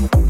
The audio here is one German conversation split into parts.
you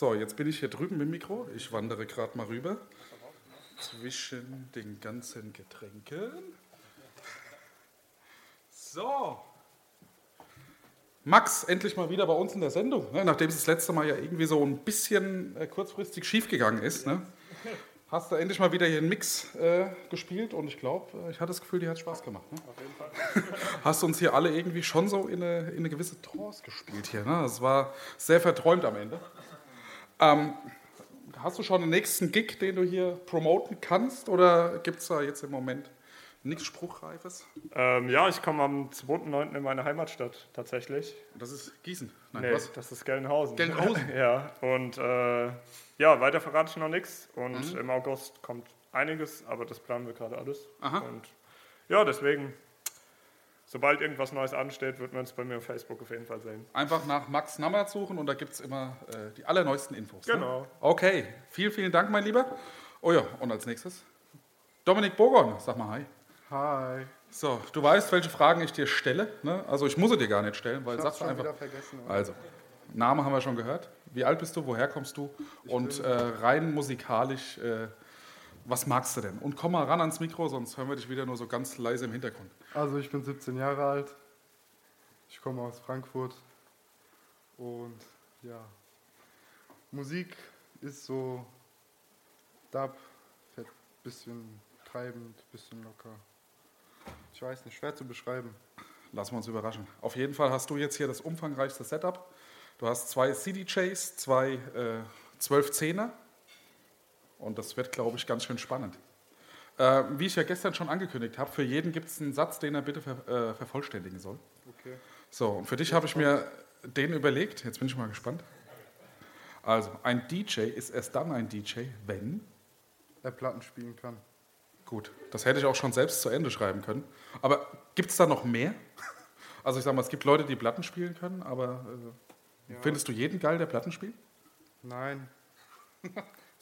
So, jetzt bin ich hier drüben mit dem Mikro. Ich wandere gerade mal rüber zwischen den ganzen Getränken. So. Max, endlich mal wieder bei uns in der Sendung, ne? nachdem es das letzte Mal ja irgendwie so ein bisschen äh, kurzfristig schiefgegangen ist. Ne? Hast du endlich mal wieder hier einen Mix äh, gespielt und ich glaube, äh, ich hatte das Gefühl, dir hat Spaß gemacht. Ne? Auf jeden Fall. Hast du uns hier alle irgendwie schon so in eine, in eine gewisse Trance gespielt hier. Ne? Das war sehr verträumt am Ende. Ähm, hast du schon den nächsten Gig, den du hier promoten kannst oder gibt es da jetzt im Moment nichts Spruchreifes? Ähm, ja, ich komme am 2.9. in meine Heimatstadt tatsächlich. Das ist Gießen. Nein, nee, was? das ist Gelnhausen. Gelnhausen? ja, und äh, ja, weiter verrate ich noch nichts. Und Mhm. im August kommt einiges, aber das planen wir gerade alles. Aha. Und ja, deswegen, sobald irgendwas Neues ansteht, wird man es bei mir auf Facebook auf jeden Fall sehen. Einfach nach Max Nammert suchen und da gibt es immer äh, die allerneuesten Infos. Ne? Genau. Okay, vielen, vielen Dank, mein Lieber. Oh ja, und als nächstes Dominik Bogon, sag mal hi. Hi. So, du weißt, welche Fragen ich dir stelle. Ne? Also ich muss sie dir gar nicht stellen, weil Ich sagst schon einfach. wieder vergessen. Also, Name haben wir schon gehört. Wie alt bist du? Woher kommst du? Und äh, rein musikalisch, äh, was magst du denn? Und komm mal ran ans Mikro, sonst hören wir dich wieder nur so ganz leise im Hintergrund. Also ich bin 17 Jahre alt. Ich komme aus Frankfurt. Und ja, Musik ist so Dub, fett, bisschen treibend, bisschen locker. Ich weiß nicht, schwer zu beschreiben. Lassen wir uns überraschen. Auf jeden Fall hast du jetzt hier das umfangreichste Setup. Du hast zwei CDJs, zwei äh, 12-10er. Und das wird, glaube ich, ganz schön spannend. Äh, wie ich ja gestern schon angekündigt habe, für jeden gibt es einen Satz, den er bitte ver äh, vervollständigen soll. Okay. So, und für dich habe ich mir den überlegt. Jetzt bin ich mal gespannt. Also, ein DJ ist erst dann ein DJ, wenn. Er Platten spielen kann. Gut, das hätte ich auch schon selbst zu Ende schreiben können. Aber gibt es da noch mehr? Also, ich sage mal, es gibt Leute, die Platten spielen können, aber äh, Ja. findest du jeden geil, der Platten spielt? Nein.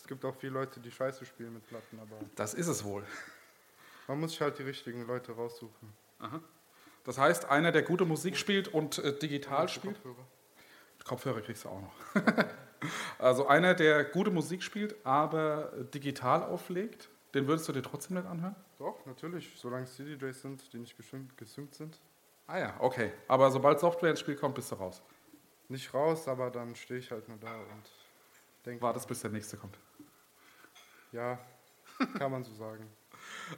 es gibt auch viele Leute, die Scheiße spielen mit Platten, aber Das ist es wohl. man muss sich halt die richtigen Leute raussuchen. Das heißt, einer, der gute Musik spielt und äh, digital spielt. Kopfhörer. Kopfhörer kriegst du auch noch. also einer, der gute Musik spielt, aber digital auflegt, den würdest du dir trotzdem nicht anhören? Doch, natürlich, solange es CDJs sind, die nicht gesynkt, sind. Ah ja, okay. Aber sobald Software ins Spiel kommt, bist du raus. Nicht raus, aber dann stehe ich halt nur da und denke, Wartest, bis der nächste kommt. Ja, kann man so sagen.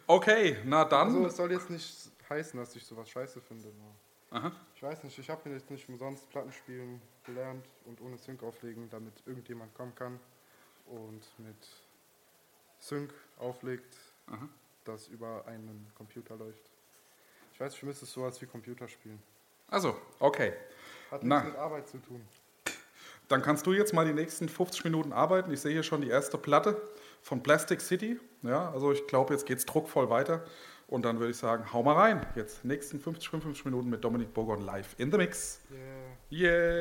Okay, na dann. Also es soll jetzt nicht heißen, dass ich sowas scheiße finde. Aha. Ich weiß nicht, ich habe mir jetzt nicht umsonst Plattenspielen gelernt und ohne Sync auflegen, damit irgendjemand kommen kann und mit Sync auflegt, Aha. das über einen Computer läuft. Ich weiß, für mich ist es sowas wie Computerspielen. Also, okay. Hat Na. nichts mit Arbeit zu tun. Dann kannst du jetzt mal die nächsten 50 Minuten arbeiten. Ich sehe hier schon die erste Platte von Plastic City. Ja, also ich glaube, jetzt geht es druckvoll weiter. Und dann würde ich sagen, hau mal rein. Jetzt nächsten 50, 55 Minuten mit Dominik Bogon live in the mix. Yeah. Yeah.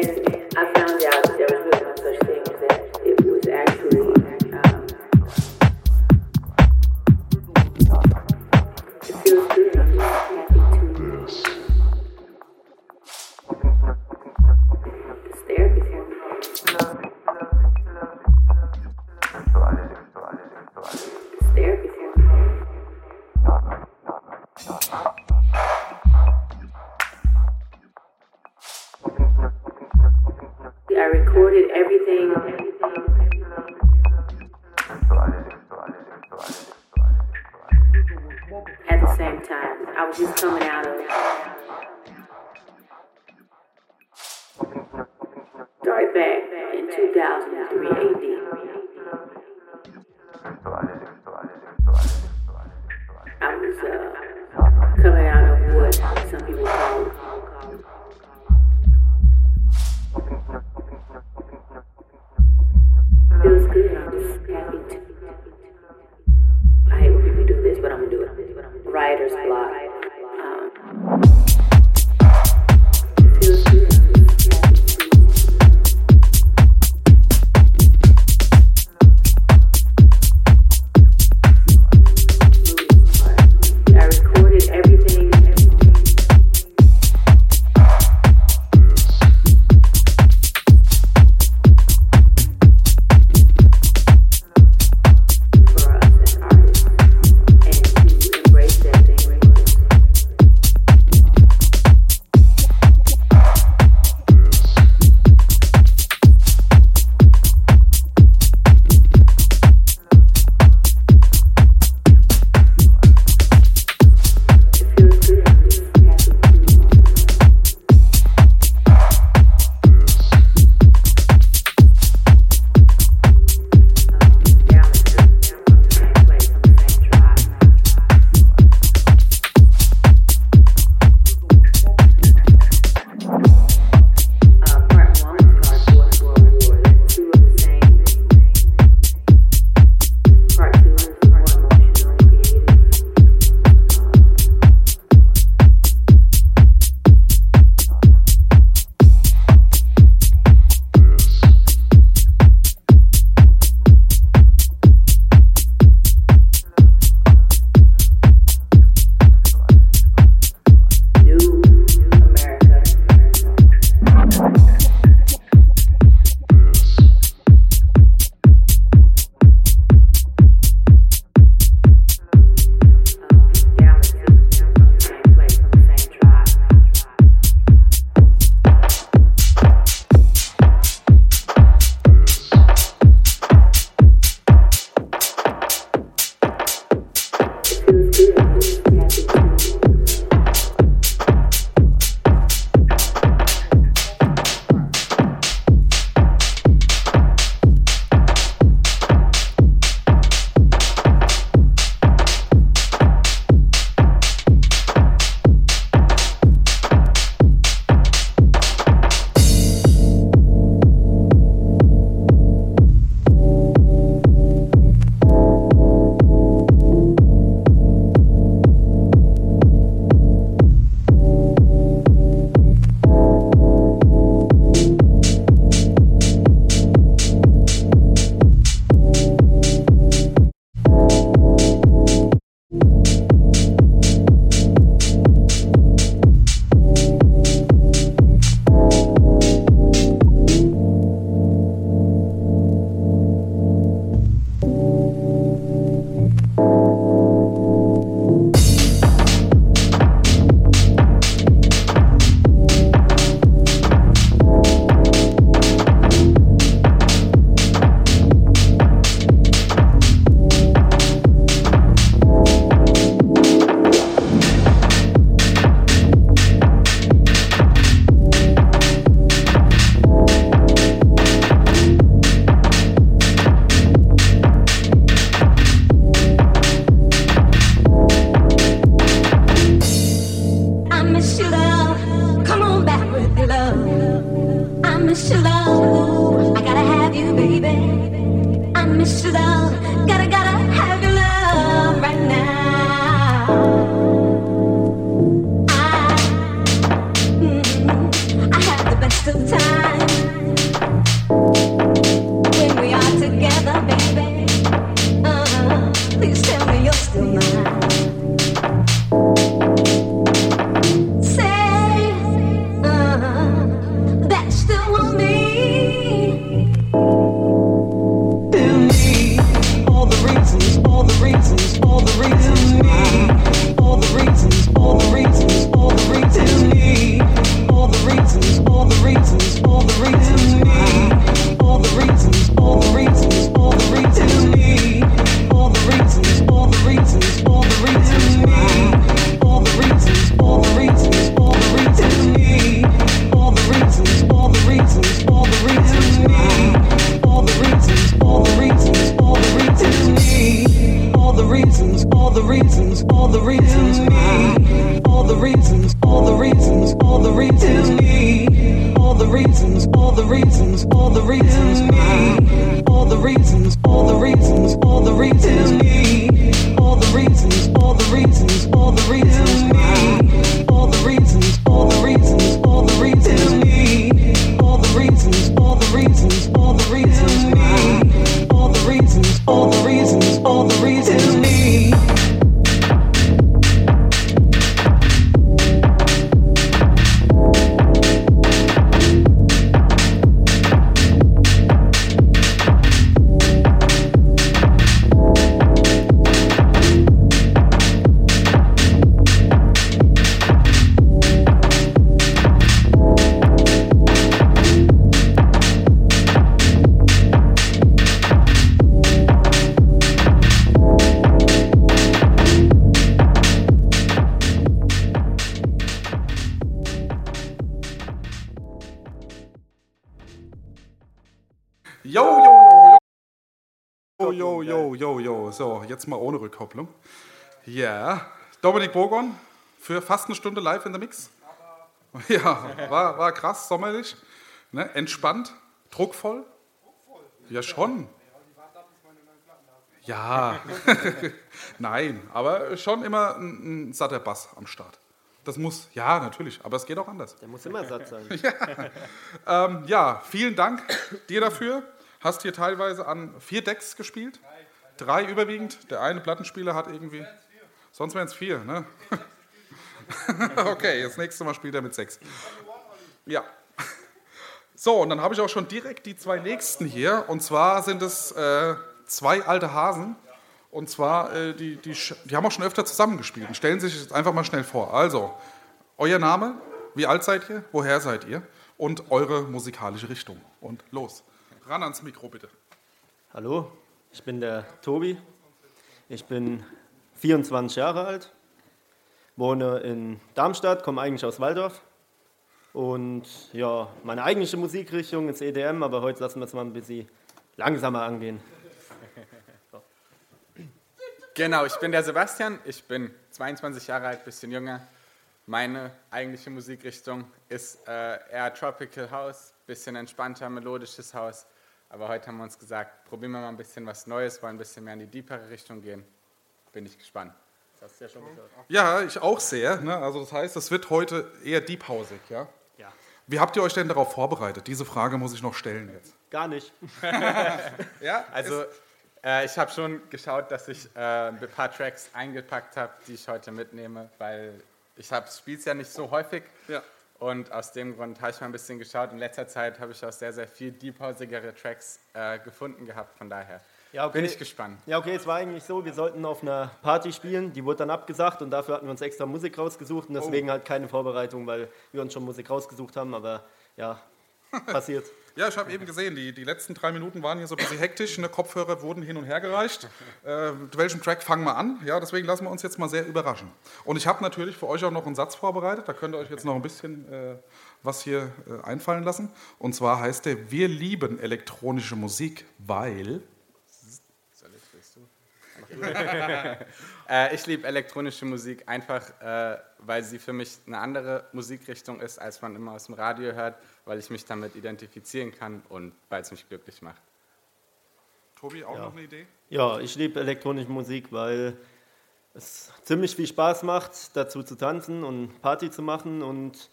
I found out. Rückkopplung. Ja, Dominik Bogon für fast eine Stunde live in der Mix. Ja, war, war krass, sommerlich. Ne? Entspannt, druckvoll. Ja, schon. Ja, nein, aber schon immer ein, ein satter Bass am Start. Das muss, ja, natürlich, aber es geht auch anders. Der muss immer satt sein. Ähm, ja, vielen Dank dir dafür. Hast hier teilweise an vier Decks gespielt? Drei überwiegend. Der eine Plattenspieler hat irgendwie. Sonst wären es vier, ne? okay, das nächste Mal spielt er mit sechs. Ja. So, und dann habe ich auch schon direkt die zwei nächsten hier. Und zwar sind es äh, zwei alte Hasen. Und zwar, äh, die, die, die haben auch schon öfter zusammengespielt. Und stellen sich jetzt einfach mal schnell vor. Also, euer Name, wie alt seid ihr, woher seid ihr und eure musikalische Richtung. Und los. Ran ans Mikro bitte. Hallo, ich bin der Tobi. Ich bin 24 Jahre alt, wohne in Darmstadt, komme eigentlich aus Waldorf. Und ja, meine eigentliche Musikrichtung ist EDM, aber heute lassen wir es mal ein bisschen langsamer angehen. Genau, ich bin der Sebastian, ich bin 22 Jahre alt, bisschen jünger. Meine eigentliche Musikrichtung ist äh, eher Tropical House, bisschen entspannter, melodisches House. Aber heute haben wir uns gesagt, probieren wir mal ein bisschen was Neues, wollen ein bisschen mehr in die deepere Richtung gehen. Bin ich gespannt. Das hast du ja schon gehört. Ja, ich auch sehr. Ne? Also das heißt, es wird heute eher deephausig, ja? Ja. Wie habt ihr euch denn darauf vorbereitet? Diese Frage muss ich noch stellen jetzt. Gar nicht. Ja, Also äh, ich habe schon geschaut, dass ich äh, ein paar Tracks eingepackt habe, die ich heute mitnehme, weil ich spiele es ja nicht so häufig. Ja. Und aus dem Grund habe ich mal ein bisschen geschaut. In letzter Zeit habe ich auch sehr, sehr viel deephausigere Tracks äh, gefunden gehabt. Von daher Ja, okay. bin ich gespannt. Ja, okay, es war eigentlich so, wir sollten auf einer Party spielen, die wurde dann abgesagt und dafür hatten wir uns extra Musik rausgesucht und deswegen halt keine Vorbereitung, weil wir uns schon Musik rausgesucht haben, aber ja, passiert. Ja, ich habe eben gesehen, die, die letzten drei Minuten waren hier so ein bisschen hektisch. Ne? Kopfhörer wurden hin und her gereicht. Äh, mit welchem Track fangen wir an? Ja, deswegen lassen wir uns jetzt mal sehr überraschen. Und ich habe natürlich für euch auch noch einen Satz vorbereitet. Da könnt ihr euch jetzt noch ein bisschen äh, was hier äh, einfallen lassen. Und zwar heißt der: Wir lieben elektronische Musik, weil. Äh, ich liebe elektronische Musik einfach, äh, weil sie für mich eine andere Musikrichtung ist, als man immer aus dem Radio hört, weil ich mich damit identifizieren kann und weil es mich glücklich macht. Tobi, auch Ja. noch eine Idee? Ja, ich liebe elektronische Musik, weil es ziemlich viel Spaß macht, dazu zu tanzen und Party zu machen und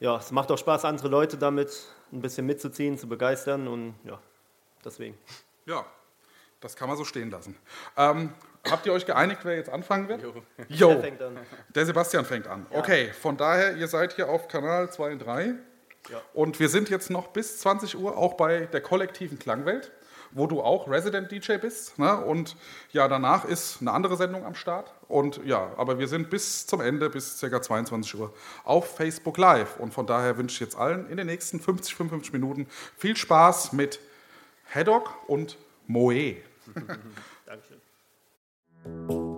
ja, es macht auch Spaß, andere Leute damit ein bisschen mitzuziehen, zu begeistern und ja, deswegen. Ja, das kann man so stehen lassen. Ähm, habt ihr euch geeinigt, wer jetzt anfangen wird? Jo. Wer fängt an? Der Sebastian fängt an. Okay, von daher, ihr seid hier auf Kanal 2 und 3. Ja. Und wir sind jetzt noch bis 20 Uhr auch bei der kollektiven Klangwelt, wo du auch Resident DJ bist. Ne? Und ja, danach ist eine andere Sendung am Start. Und ja, aber wir sind bis zum Ende, bis ca. 22 Uhr auf Facebook Live. Und von daher wünsche ich jetzt allen in den nächsten 50, 55 Minuten viel Spaß mit Haddock und Moe. Dankeschön. Thank you.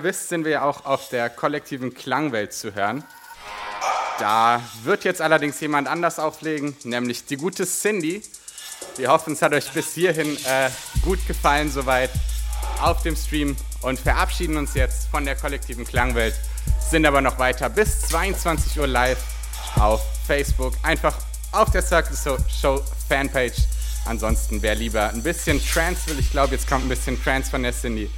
Ihr wisst, sind wir ja auch auf der kollektiven Klangwelt zu hören. Da wird jetzt allerdings jemand anders auflegen, nämlich die gute Cindy. Wir hoffen, es hat euch bis hierhin äh, gut gefallen soweit auf dem Stream und verabschieden uns jetzt von der kollektiven Klangwelt, sind aber noch weiter bis 22 Uhr live auf Facebook, einfach auf der Circle Show Fanpage. Ansonsten, wer lieber ein bisschen Trance will, ich glaube, jetzt kommt ein bisschen Trance von der Cindy,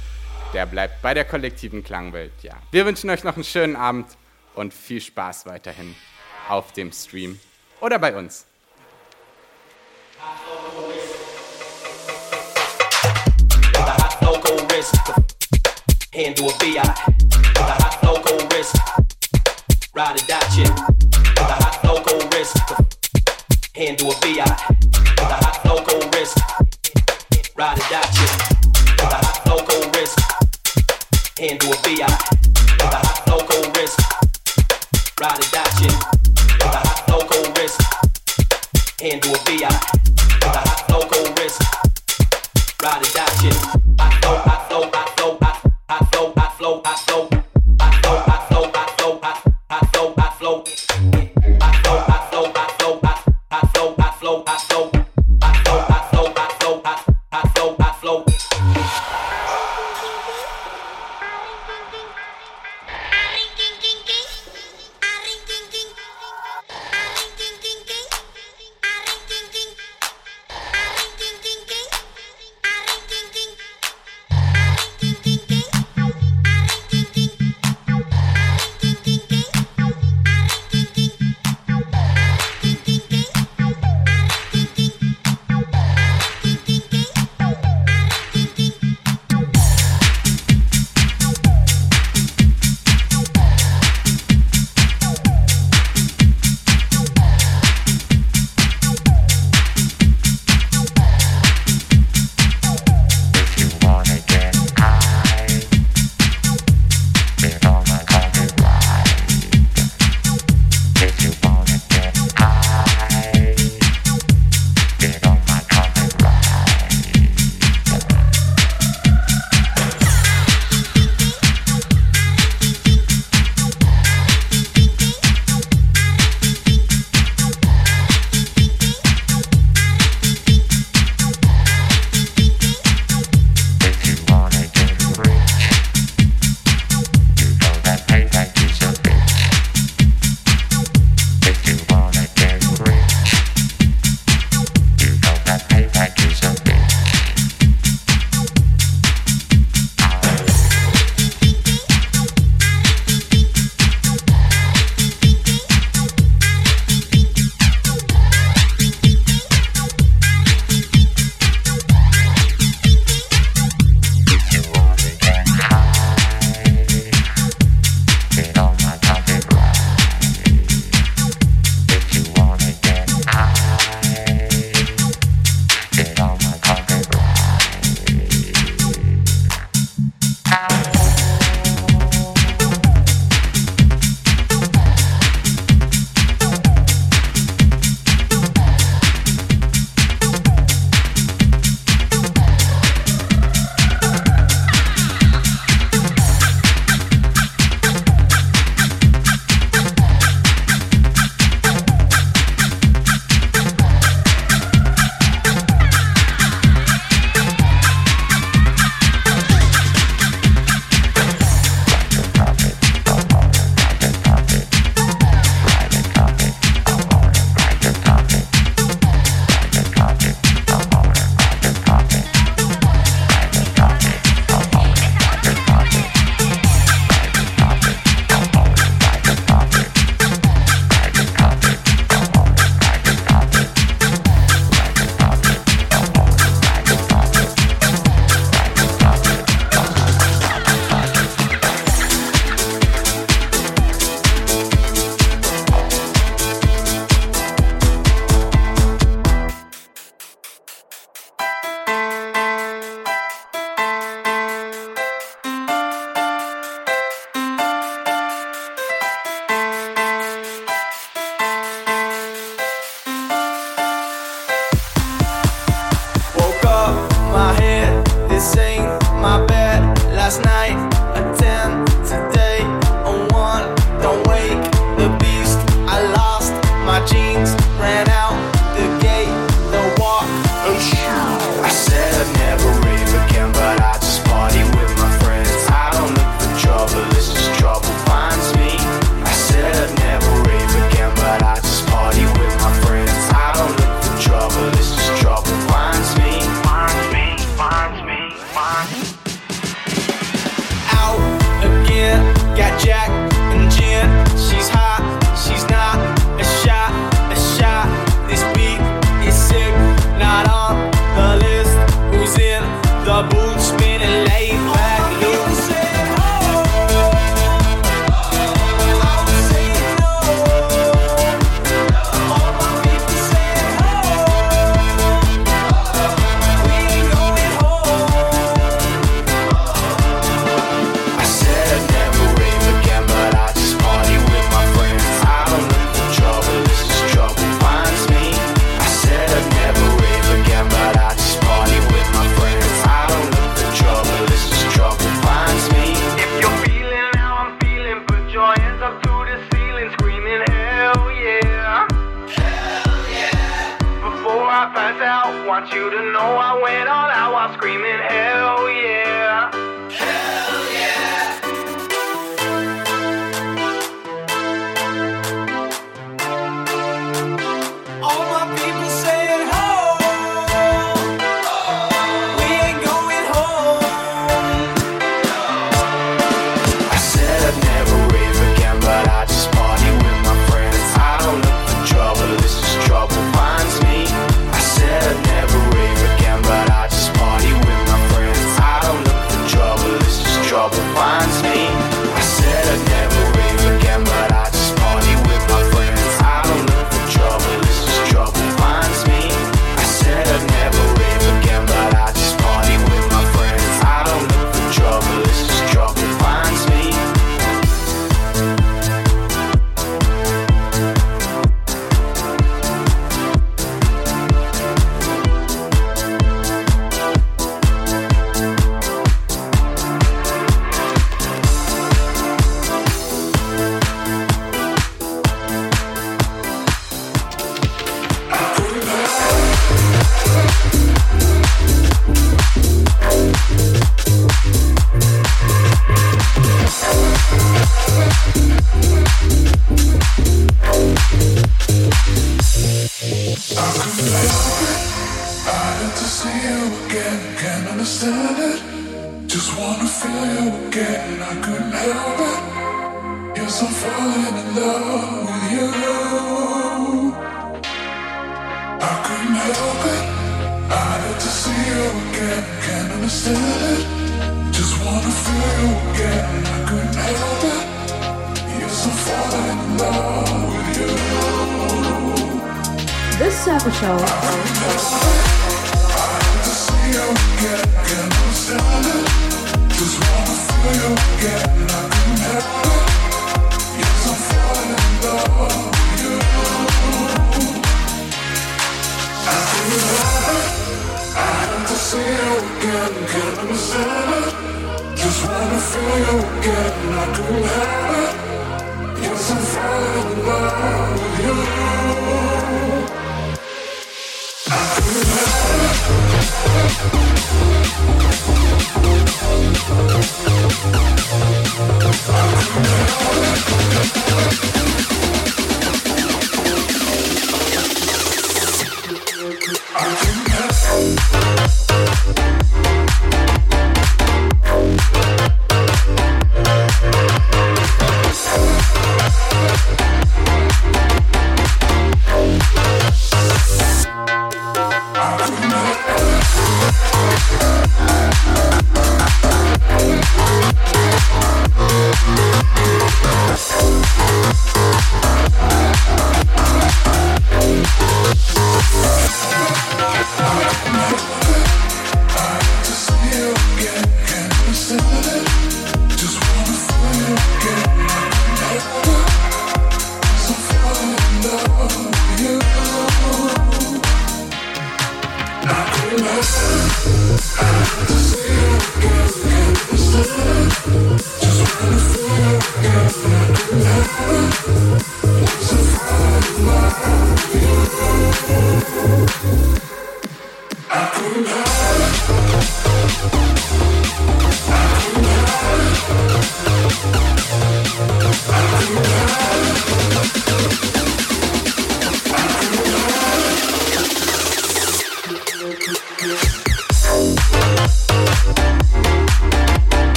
der bleibt bei der kollektiven Klangwelt. Ja, wir wünschen euch noch einen schönen Abend und viel Spaß weiterhin auf dem Stream oder bei uns. Wrist, handle a BI. With a hot local wrist, ride a hot BI. With a hot local wrist, handle a BI. With a hot local wrist, ride or die chin. With a hot local wrist, handle a BI. With a hot local wrist, ride or die chin. I flow, I flow, I flow, I I flow, I flow, I flow. I flow,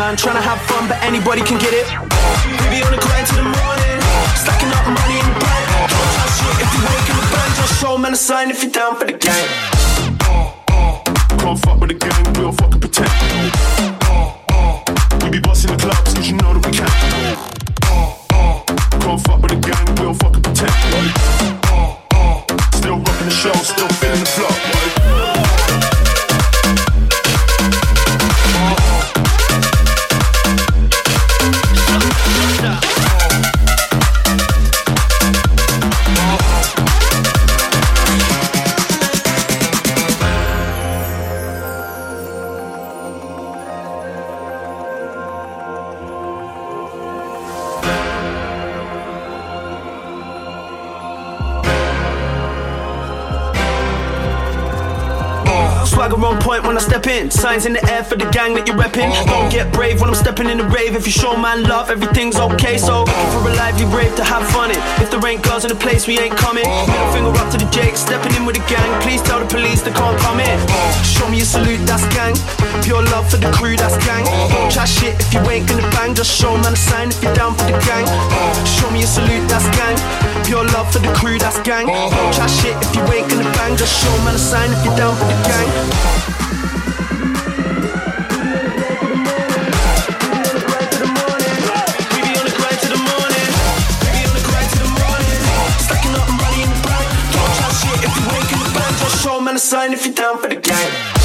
to destroy, man. Tryna have Signs in the air for the gang that you're repping. Don't get brave when I'm stepping in the rave. If you show man love, everything's okay. So for a lively brave to have fun in. If there ain't girls in the place, we ain't coming. Middle finger up to the Jake, stepping in with the gang. Please tell the police they can't come in. Show me a salute, that's gang. Pure love for the crew, that's gang. Don't chat shit if you ain't gonna bang. Just show man a sign if you're down for the gang. Show me a salute, that's gang. Pure love for the crew, that's gang. Don't chat shit if you ain't gonna bang. Just show man a sign if you're down for the gang. Sign if you're down for the gang.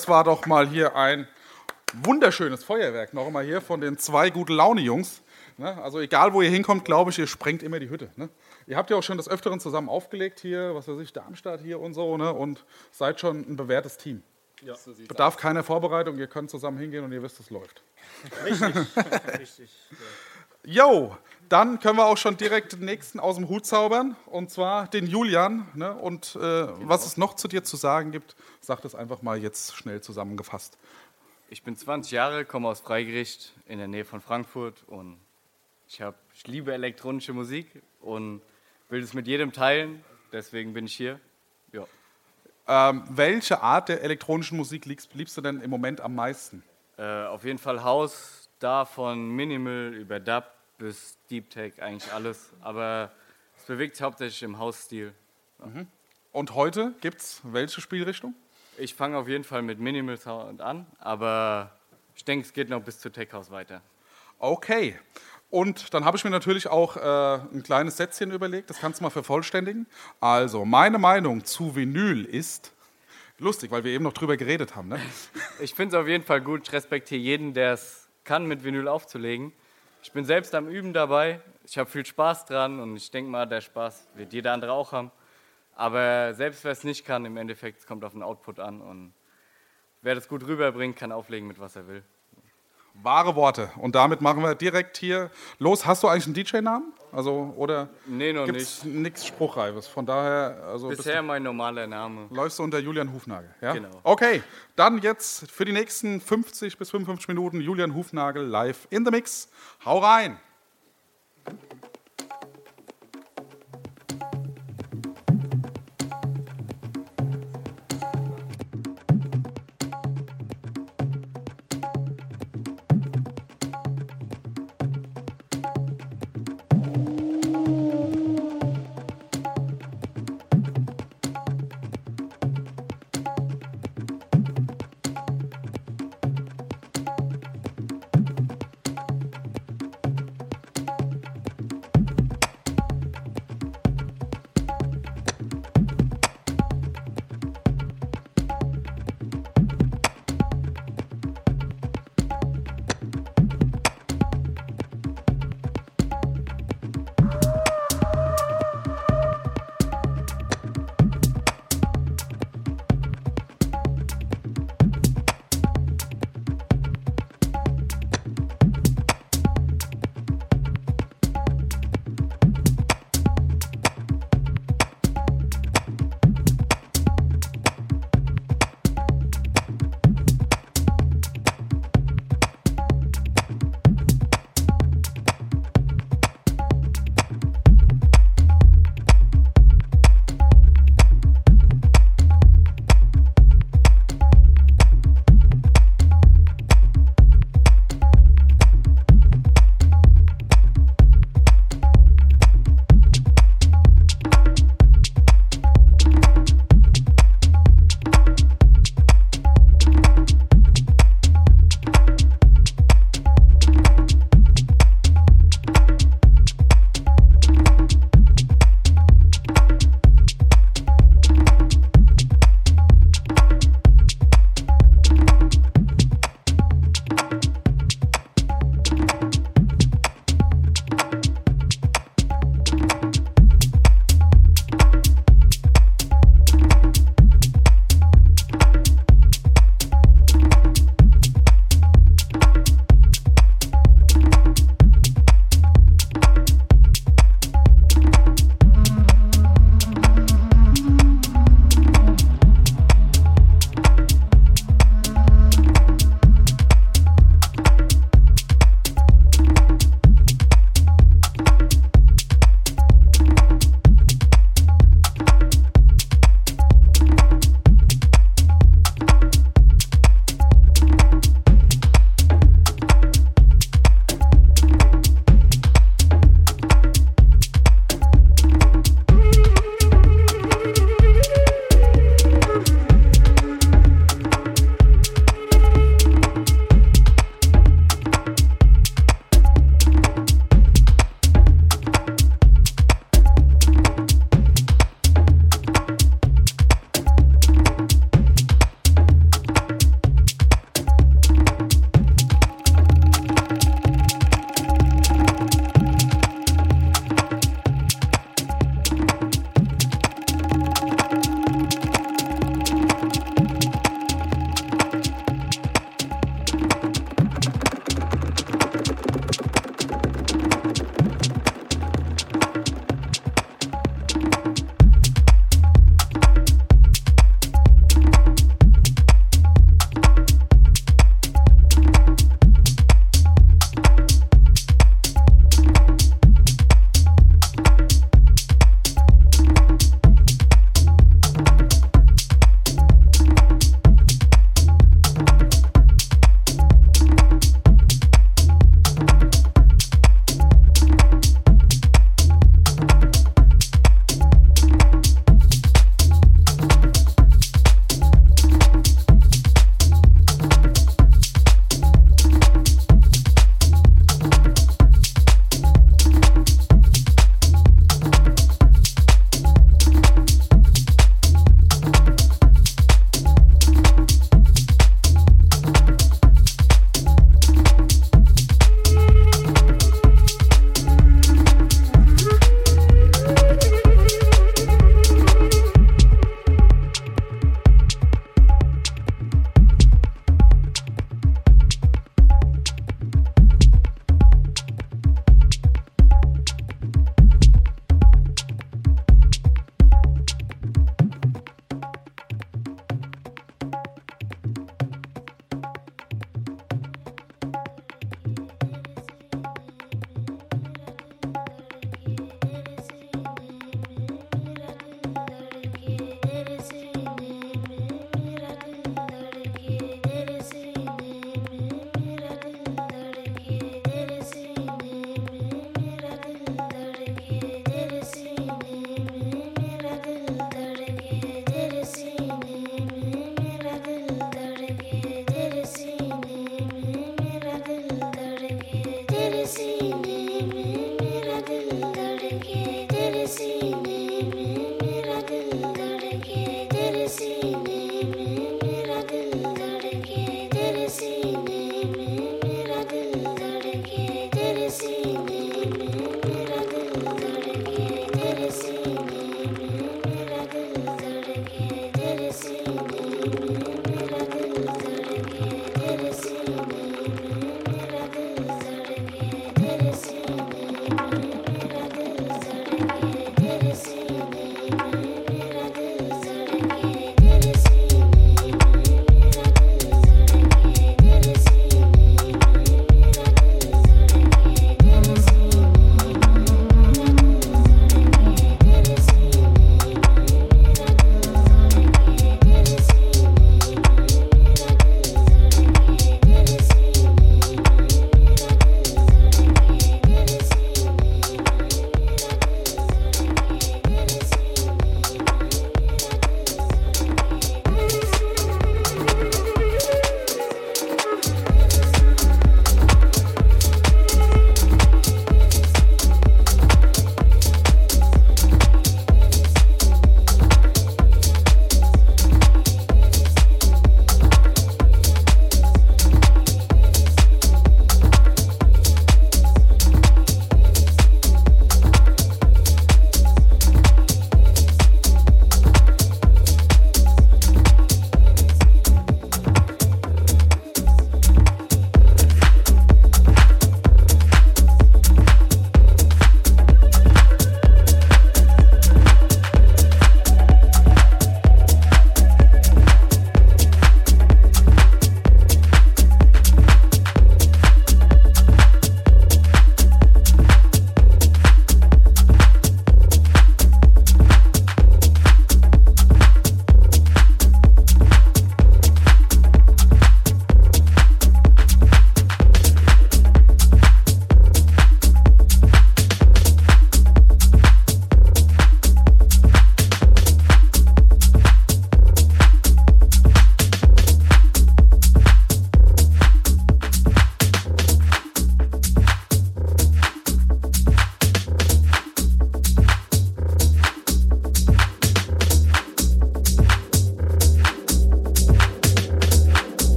Das war doch mal hier ein wunderschönes Feuerwerk. Noch einmal hier von den zwei gute Laune-Jungs. Ne? Also egal, wo ihr hinkommt, glaube ich, ihr sprengt immer die Hütte. Ne? Ihr habt ja auch schon des Öfteren zusammen aufgelegt hier, was weiß ich, Darmstadt hier und so, ne? und seid schon ein bewährtes Team. Ja, so Bedarf keiner Vorbereitung, ihr könnt zusammen hingehen und ihr wisst, es läuft. Richtig, richtig. Jo, dann können wir auch schon direkt den nächsten aus dem Hut zaubern, und zwar den Julian. Ne? Und äh, was es noch zu dir zu sagen gibt, sag das einfach mal jetzt schnell zusammengefasst. Ich bin 20 Jahre, komme aus Freigericht in der Nähe von Frankfurt und ich, hab, ich liebe elektronische Musik und will es mit jedem teilen. Deswegen bin ich hier. Ja. Ähm, welche Art der elektronischen Musik liebst, liebst du denn im Moment am meisten? Äh, auf jeden Fall House, da von Minimal über Dub bis Deep Tech, eigentlich alles. Aber es bewegt sich hauptsächlich im House-Stil. Mhm. Und heute gibt's welche Spielrichtung? Ich fange auf jeden Fall mit Minimal Sound an, aber ich denke, es geht noch bis zu Tech House weiter. Okay. Und dann habe ich mir natürlich auch äh, ein kleines Sätzchen überlegt, das kannst du mal vervollständigen. Also, meine Meinung zu Vinyl ist lustig, weil wir eben noch drüber geredet haben. Ne? Ich finde es auf jeden Fall gut. Ich respektiere jeden, der es kann, mit Vinyl aufzulegen. Ich bin selbst am Üben dabei. Ich habe viel Spaß dran und ich denke mal, der Spaß wird jeder andere auch haben. Aber selbst wer es nicht kann, im Endeffekt, kommt auf den Output an und wer das gut rüberbringt, kann auflegen mit was er will. Wahre Worte. Und damit machen wir direkt hier los. Hast du eigentlich einen DJ-Namen? Also, oder Nee, noch gibt's nichts Spruchreifes? Von daher, also Bisher mein normaler Name. läufst du unter Julian Hufnagel. Ja? Genau. Okay, dann jetzt für die nächsten 50 bis 55 Minuten Julian Hufnagel live in the Mix. Hau rein!